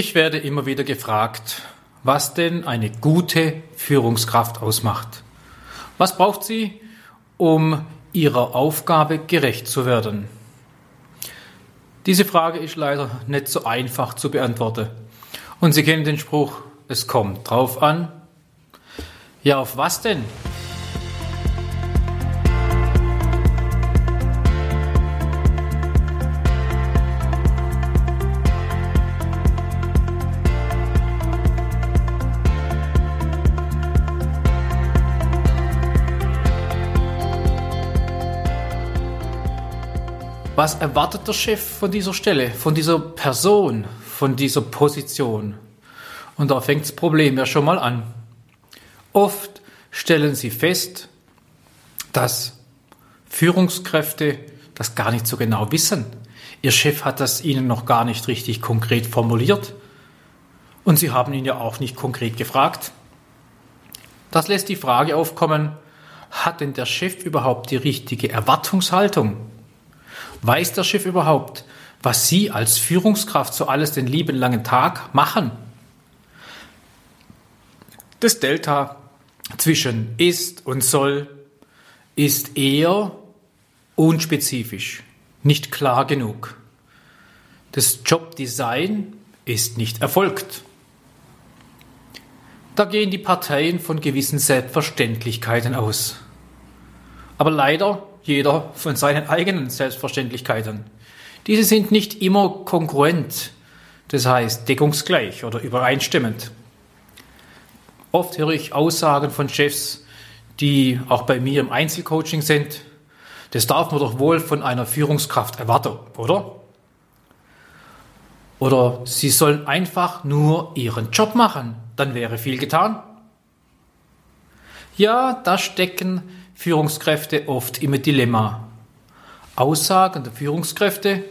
Ich werde immer wieder gefragt, was denn eine gute Führungskraft ausmacht. Was braucht sie, um ihrer Aufgabe gerecht zu werden? Diese Frage ist leider nicht so einfach zu beantworten. Und Sie kennen den Spruch, es kommt drauf an. Ja, auf was denn? Was erwartet der Chef von dieser Stelle, von dieser Person, von dieser Position? Und da fängt das Problem ja schon mal an. Oft stellen sie fest, dass Führungskräfte das gar nicht so genau wissen. Ihr Chef hat das ihnen noch gar nicht richtig konkret formuliert. Und sie haben ihn ja auch nicht konkret gefragt. Das lässt die Frage aufkommen, hat denn der Chef überhaupt die richtige Erwartungshaltung? Weiß der Chef überhaupt, was Sie als Führungskraft so alles den lieben langen Tag machen? Das Delta zwischen ist und soll ist eher unspezifisch, nicht klar genug. Das Jobdesign ist nicht erfolgt. Da gehen die Parteien von gewissen Selbstverständlichkeiten aus. Aber leider jeder von seinen eigenen Selbstverständlichkeiten. Diese sind nicht immer konkurrent, das heißt deckungsgleich oder übereinstimmend. Oft höre ich Aussagen von Chefs, die auch bei mir im Einzelcoaching sind. Das darf man doch wohl von einer Führungskraft erwarten, oder? Oder sie sollen einfach nur ihren Job machen, dann wäre viel getan. Ja, da stecken Führungskräfte oft im Dilemma. Aussagen der Führungskräfte,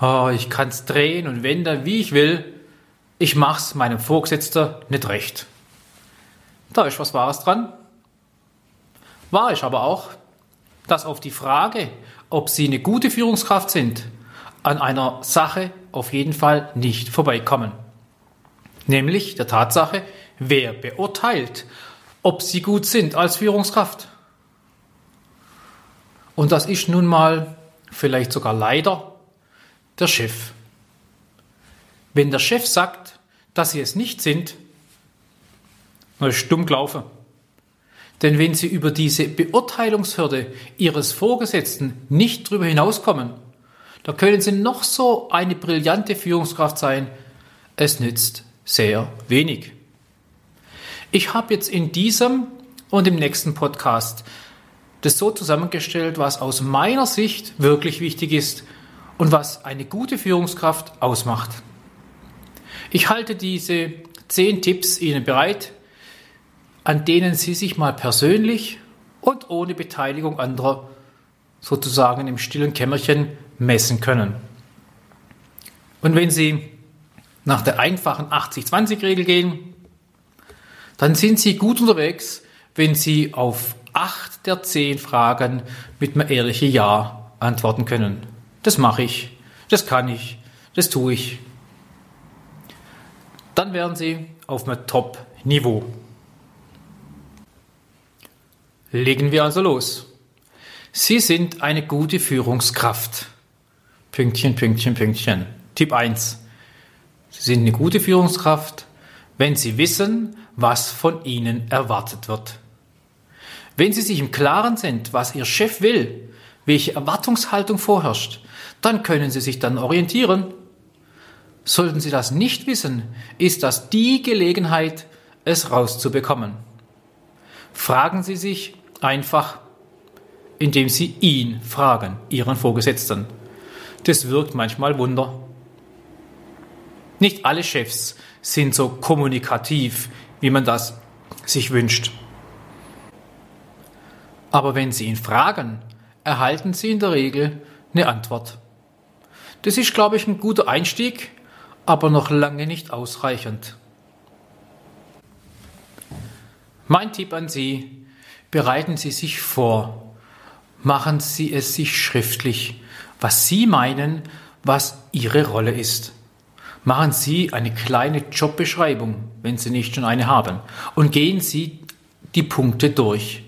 oh, ich kann es drehen und wenden, wie ich will, ich mach's meinem Vorgesetzten nicht recht. Da ist was Wahres dran. Wahr ist aber auch, dass auf die Frage, ob Sie eine gute Führungskraft sind, an einer Sache auf jeden Fall nicht vorbeikommen. Nämlich der Tatsache, wer beurteilt, ob Sie gut sind als Führungskraft. Und das ist nun mal vielleicht sogar leider der Chef. Wenn der Chef sagt, dass sie es nicht sind, dann ist stumm gelaufen. Denn wenn sie über diese Beurteilungshürde ihres Vorgesetzten nicht drüber hinauskommen, da können sie noch so eine brillante Führungskraft sein, es nützt sehr wenig. Ich habe jetzt in diesem und im nächsten Podcast das so zusammengestellt, was aus meiner Sicht wirklich wichtig ist und was eine gute Führungskraft ausmacht. Ich halte diese zehn Tipps Ihnen bereit, an denen Sie sich mal persönlich und ohne Beteiligung anderer sozusagen im stillen Kämmerchen messen können. Und wenn Sie nach der einfachen 80-20-Regel gehen, dann sind Sie gut unterwegs, wenn Sie auf acht der zehn Fragen mit einem ehrlichen Ja antworten können. Das mache ich, das kann ich, das tue ich. Dann wären Sie auf einem Top-Niveau. Legen wir also los. Sie sind eine gute Führungskraft. Pünktchen, Pünktchen, Pünktchen. Tipp 1. Sie sind eine gute Führungskraft, wenn Sie wissen, was von Ihnen erwartet wird. Wenn Sie sich im Klaren sind, was Ihr Chef will, welche Erwartungshaltung vorherrscht, dann können Sie sich dann orientieren. Sollten Sie das nicht wissen, ist das die Gelegenheit, es rauszubekommen. Fragen Sie sich einfach, indem Sie ihn fragen, Ihren Vorgesetzten. Das wirkt manchmal Wunder. Nicht alle Chefs sind so kommunikativ, wie man das sich wünscht. Aber wenn Sie ihn fragen, erhalten Sie in der Regel eine Antwort. Das ist, glaube ich, ein guter Einstieg, aber noch lange nicht ausreichend. Mein Tipp an Sie, bereiten Sie sich vor, machen Sie es sich schriftlich, was Sie meinen, was Ihre Rolle ist. Machen Sie eine kleine Jobbeschreibung, wenn Sie nicht schon eine haben, und gehen Sie die Punkte durch.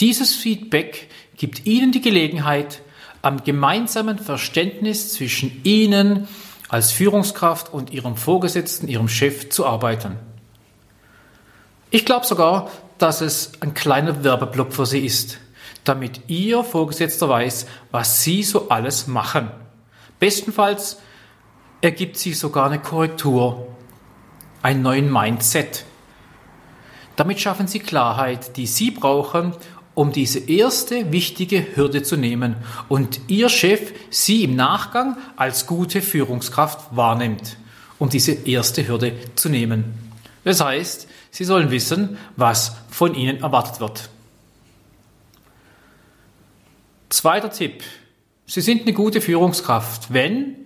Dieses Feedback gibt Ihnen die Gelegenheit, am gemeinsamen Verständnis zwischen Ihnen als Führungskraft und Ihrem Vorgesetzten, Ihrem Chef zu arbeiten. Ich glaube sogar, dass es ein kleiner Werbeblock für Sie ist, damit Ihr Vorgesetzter weiß, was Sie so alles machen. Bestenfalls ergibt sich sogar eine Korrektur, einen neuen Mindset. Damit schaffen Sie Klarheit, die Sie brauchen, um diese erste wichtige Hürde zu nehmen und Ihr Chef Sie im Nachgang als gute Führungskraft wahrnimmt, um diese erste Hürde zu nehmen. Das heißt, Sie sollen wissen, was von Ihnen erwartet wird. Zweiter Tipp. Sie sind eine gute Führungskraft, wenn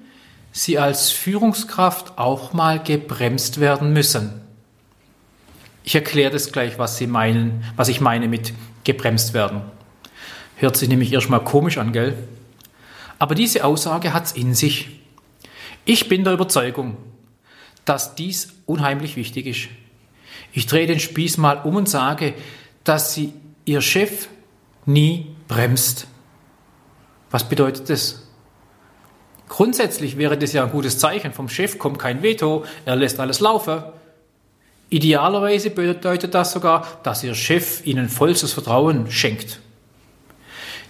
Sie als Führungskraft auch mal gebremst werden müssen. Ich erkläre das gleich, was Sie meinen, was ich meine mit gebremst werden. Hört sich nämlich erstmal komisch an, gell? Aber diese Aussage hat's in sich. Ich bin der Überzeugung, dass dies unheimlich wichtig ist. Ich drehe den Spieß mal um und sage, dass sie ihr Chef nie bremst. Was bedeutet das? Grundsätzlich wäre das ja ein gutes Zeichen. Vom Chef kommt kein Veto, er lässt alles laufen. Idealerweise bedeutet das sogar, dass Ihr Chef Ihnen vollstes Vertrauen schenkt.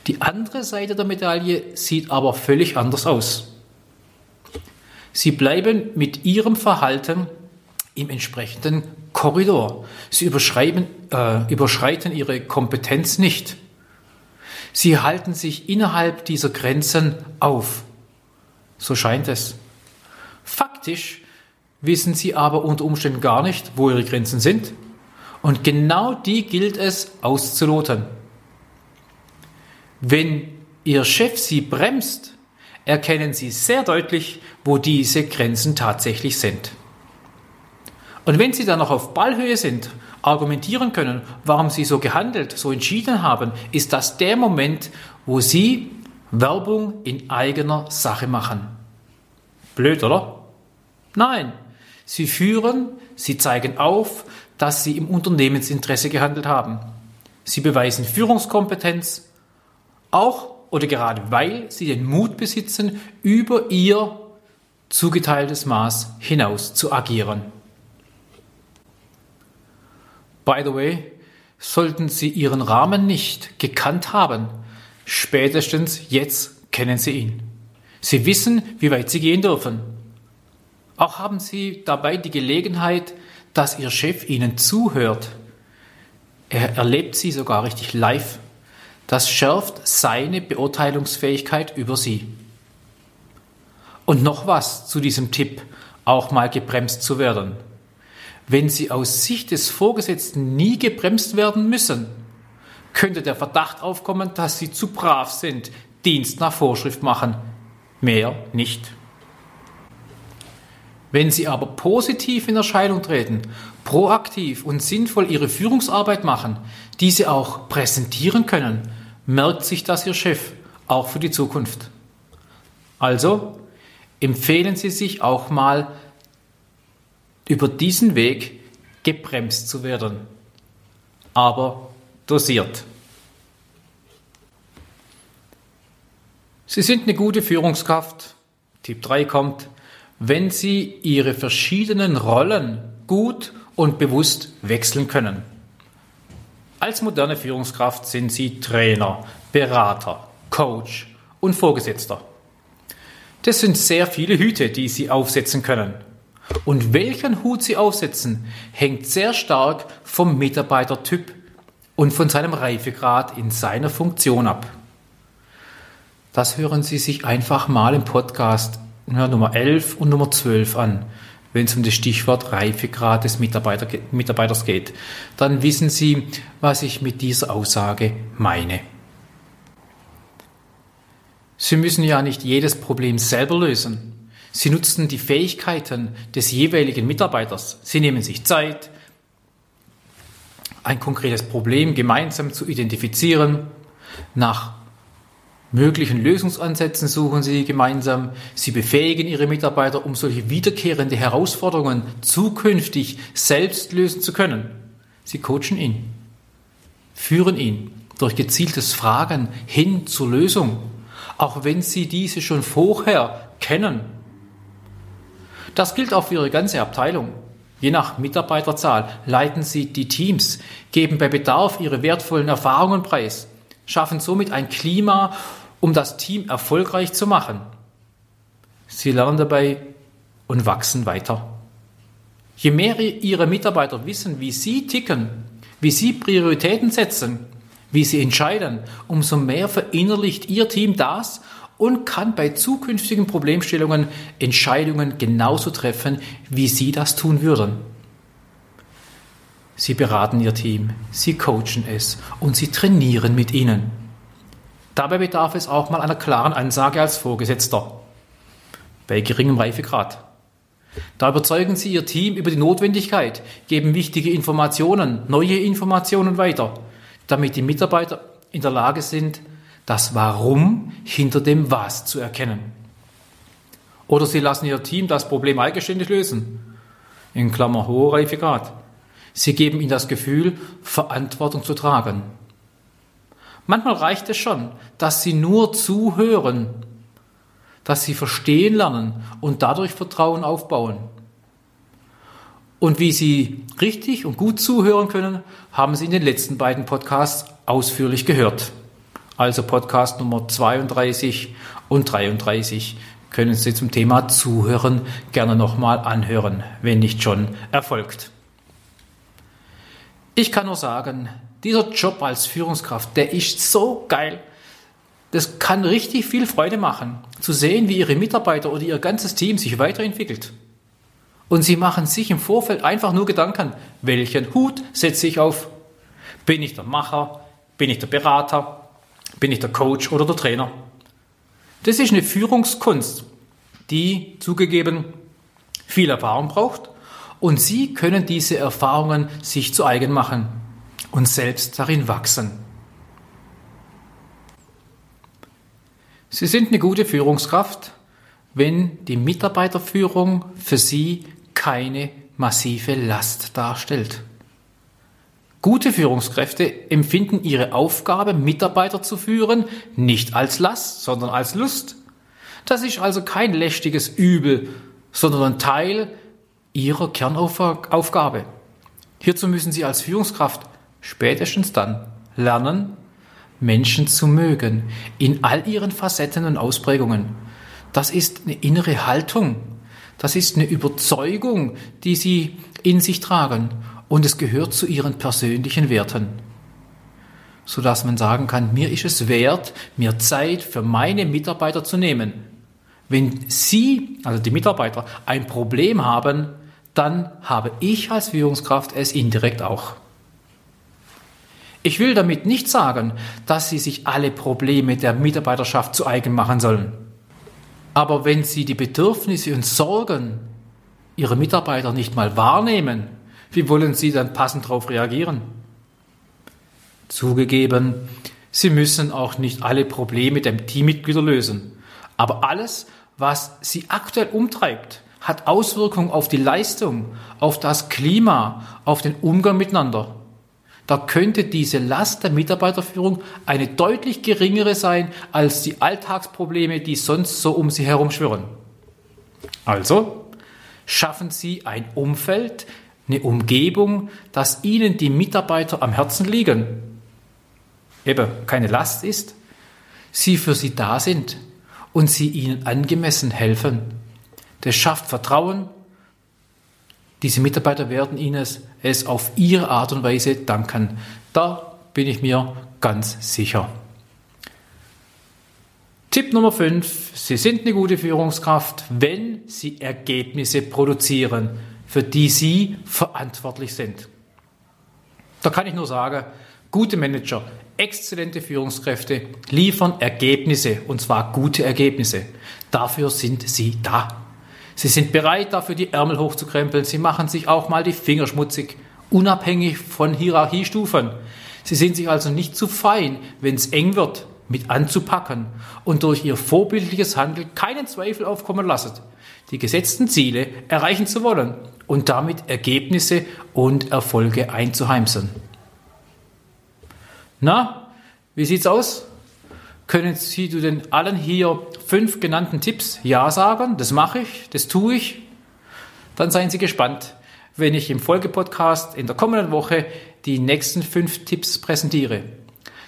Die andere Seite der Medaille sieht aber völlig anders aus. Sie bleiben mit Ihrem Verhalten im entsprechenden Korridor. Sie äh, überschreiten Ihre Kompetenz nicht. Sie halten sich innerhalb dieser Grenzen auf. So scheint es. Faktisch wissen sie aber unter Umständen gar nicht, wo ihre Grenzen sind. Und genau die gilt es auszuloten. Wenn Ihr Chef Sie bremst, erkennen Sie sehr deutlich, wo diese Grenzen tatsächlich sind. Und wenn Sie dann noch auf Ballhöhe sind, argumentieren können, warum Sie so gehandelt, so entschieden haben, ist das der Moment, wo Sie Werbung in eigener Sache machen. Blöd, oder? Nein. Sie führen, sie zeigen auf, dass sie im Unternehmensinteresse gehandelt haben. Sie beweisen Führungskompetenz, auch oder gerade weil sie den Mut besitzen, über ihr zugeteiltes Maß hinaus zu agieren. By the way, sollten Sie Ihren Rahmen nicht gekannt haben, spätestens jetzt kennen Sie ihn. Sie wissen, wie weit Sie gehen dürfen. Auch haben Sie dabei die Gelegenheit, dass Ihr Chef Ihnen zuhört. Er erlebt Sie sogar richtig live. Das schärft seine Beurteilungsfähigkeit über Sie. Und noch was zu diesem Tipp, auch mal gebremst zu werden. Wenn Sie aus Sicht des Vorgesetzten nie gebremst werden müssen, könnte der Verdacht aufkommen, dass Sie zu brav sind, Dienst nach Vorschrift machen, mehr nicht. Wenn Sie aber positiv in Erscheinung treten, proaktiv und sinnvoll Ihre Führungsarbeit machen, diese auch präsentieren können, merkt sich das Ihr Chef auch für die Zukunft. Also empfehlen Sie sich auch mal über diesen Weg gebremst zu werden, aber dosiert. Sie sind eine gute Führungskraft. Tipp 3 kommt, wenn Sie Ihre verschiedenen Rollen gut und bewusst wechseln können. Als moderne Führungskraft sind Sie Trainer, Berater, Coach und Vorgesetzter. Das sind sehr viele Hüte, die Sie aufsetzen können. Und welchen Hut Sie aufsetzen, hängt sehr stark vom Mitarbeitertyp und von seinem Reifegrad in seiner Funktion ab. Das hören Sie sich einfach mal im Podcast ja, Nummer 11 und Nummer 12 an, wenn es um das Stichwort Reifegrad des Mitarbeiter, Mitarbeiters geht. Dann wissen Sie, was ich mit dieser Aussage meine. Sie müssen ja nicht jedes Problem selber lösen. Sie nutzen die Fähigkeiten des jeweiligen Mitarbeiters. Sie nehmen sich Zeit, ein konkretes Problem gemeinsam zu identifizieren, nach möglichen Lösungsansätzen suchen Sie gemeinsam. Sie befähigen Ihre Mitarbeiter, um solche wiederkehrende Herausforderungen zukünftig selbst lösen zu können. Sie coachen ihn, führen ihn durch gezieltes Fragen hin zur Lösung, auch wenn Sie diese schon vorher kennen. Das gilt auch für Ihre ganze Abteilung. Je nach Mitarbeiterzahl leiten Sie die Teams, geben bei Bedarf Ihre wertvollen Erfahrungen preis, schaffen somit ein Klima, um das Team erfolgreich zu machen. Sie lernen dabei und wachsen weiter. Je mehr Ihre Mitarbeiter wissen, wie Sie ticken, wie Sie Prioritäten setzen, wie Sie entscheiden, umso mehr verinnerlicht Ihr Team das und kann bei zukünftigen Problemstellungen Entscheidungen genauso treffen, wie Sie das tun würden. Sie beraten Ihr Team, Sie coachen es und Sie trainieren mit ihnen. Dabei bedarf es auch mal einer klaren Ansage als Vorgesetzter, bei geringem Reifegrad. Da überzeugen Sie Ihr Team über die Notwendigkeit, geben wichtige Informationen, neue Informationen weiter, damit die Mitarbeiter in der Lage sind, das Warum hinter dem Was zu erkennen. Oder Sie lassen Ihr Team das Problem eigenständig lösen, in Klammer hoher Reifegrad. Sie geben ihnen das Gefühl, Verantwortung zu tragen. Manchmal reicht es schon, dass sie nur zuhören, dass sie verstehen lernen und dadurch Vertrauen aufbauen. Und wie Sie richtig und gut zuhören können, haben Sie in den letzten beiden Podcasts ausführlich gehört. Also Podcast Nummer 32 und 33 können Sie zum Thema Zuhören gerne nochmal anhören, wenn nicht schon erfolgt. Ich kann nur sagen, dieser Job als Führungskraft, der ist so geil. Das kann richtig viel Freude machen, zu sehen, wie Ihre Mitarbeiter oder Ihr ganzes Team sich weiterentwickelt. Und Sie machen sich im Vorfeld einfach nur Gedanken, welchen Hut setze ich auf? Bin ich der Macher? Bin ich der Berater? Bin ich der Coach oder der Trainer? Das ist eine Führungskunst, die zugegeben viel Erfahrung braucht und Sie können diese Erfahrungen sich zu eigen machen und selbst darin wachsen. Sie sind eine gute Führungskraft, wenn die Mitarbeiterführung für Sie keine massive Last darstellt. Gute Führungskräfte empfinden ihre Aufgabe, Mitarbeiter zu führen, nicht als Last, sondern als Lust. Das ist also kein lästiges Übel, sondern ein Teil Ihrer Kernaufgabe. Hierzu müssen Sie als Führungskraft spätestens dann lernen, Menschen zu mögen, in all ihren Facetten und Ausprägungen. Das ist eine innere Haltung, das ist eine Überzeugung, die Sie in sich tragen und es gehört zu Ihren persönlichen Werten. Sodass man sagen kann, mir ist es wert, mir Zeit für meine Mitarbeiter zu nehmen. Wenn Sie, also die Mitarbeiter, ein Problem haben, dann habe ich als Führungskraft es indirekt auch. Ich will damit nicht sagen, dass Sie sich alle Probleme der Mitarbeiterschaft zu eigen machen sollen. Aber wenn Sie die Bedürfnisse und Sorgen Ihrer Mitarbeiter nicht mal wahrnehmen, wie wollen Sie dann passend darauf reagieren? Zugegeben, Sie müssen auch nicht alle Probleme der Teammitglieder lösen. Aber alles, was Sie aktuell umtreibt, hat Auswirkungen auf die Leistung, auf das Klima, auf den Umgang miteinander. Da könnte diese Last der Mitarbeiterführung eine deutlich geringere sein als die Alltagsprobleme, die sonst so um Sie herum schwirren. Also schaffen Sie ein Umfeld, eine Umgebung, dass Ihnen die Mitarbeiter am Herzen liegen. Eben keine Last ist, sie für Sie da sind und Sie ihnen angemessen helfen. Das schafft Vertrauen. Diese Mitarbeiter werden Ihnen es auf Ihre Art und Weise danken. Da bin ich mir ganz sicher. Tipp Nummer 5. Sie sind eine gute Führungskraft, wenn Sie Ergebnisse produzieren, für die Sie verantwortlich sind. Da kann ich nur sagen, gute Manager, exzellente Führungskräfte liefern Ergebnisse, und zwar gute Ergebnisse. Dafür sind sie da. Sie sind bereit, dafür die Ärmel hochzukrempeln. Sie machen sich auch mal die Finger schmutzig, unabhängig von Hierarchiestufen. Sie sind sich also nicht zu fein, wenn es eng wird, mit anzupacken und durch ihr vorbildliches Handeln keinen Zweifel aufkommen lasset, die gesetzten Ziele erreichen zu wollen und damit Ergebnisse und Erfolge einzuheimsen. Na, wie sieht's aus? Können Sie zu den allen hier fünf genannten Tipps Ja sagen? Das mache ich, das tue ich. Dann seien Sie gespannt, wenn ich im Folgepodcast in der kommenden Woche die nächsten fünf Tipps präsentiere.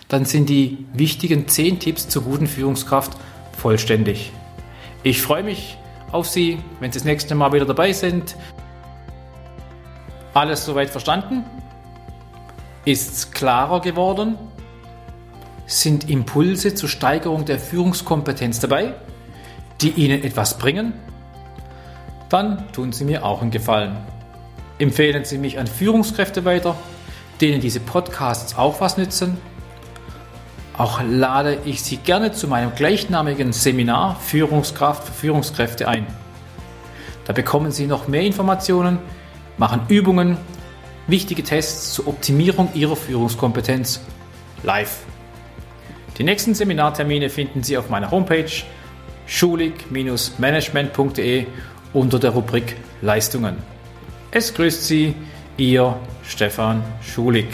Dann sind die wichtigen zehn Tipps zur guten Führungskraft vollständig. Ich freue mich auf Sie, wenn Sie das nächste Mal wieder dabei sind. Alles soweit verstanden? Ist's klarer geworden? Sind Impulse zur Steigerung der Führungskompetenz dabei, die Ihnen etwas bringen? Dann tun Sie mir auch einen Gefallen. Empfehlen Sie mich an Führungskräfte weiter, denen diese Podcasts auch was nützen. Auch lade ich Sie gerne zu meinem gleichnamigen Seminar Führungskraft für Führungskräfte ein. Da bekommen Sie noch mehr Informationen, machen Übungen, wichtige Tests zur Optimierung Ihrer Führungskompetenz live. Die nächsten Seminartermine finden Sie auf meiner Homepage schulig-management.de unter der Rubrik Leistungen. Es grüßt Sie, Ihr Stefan Schulig.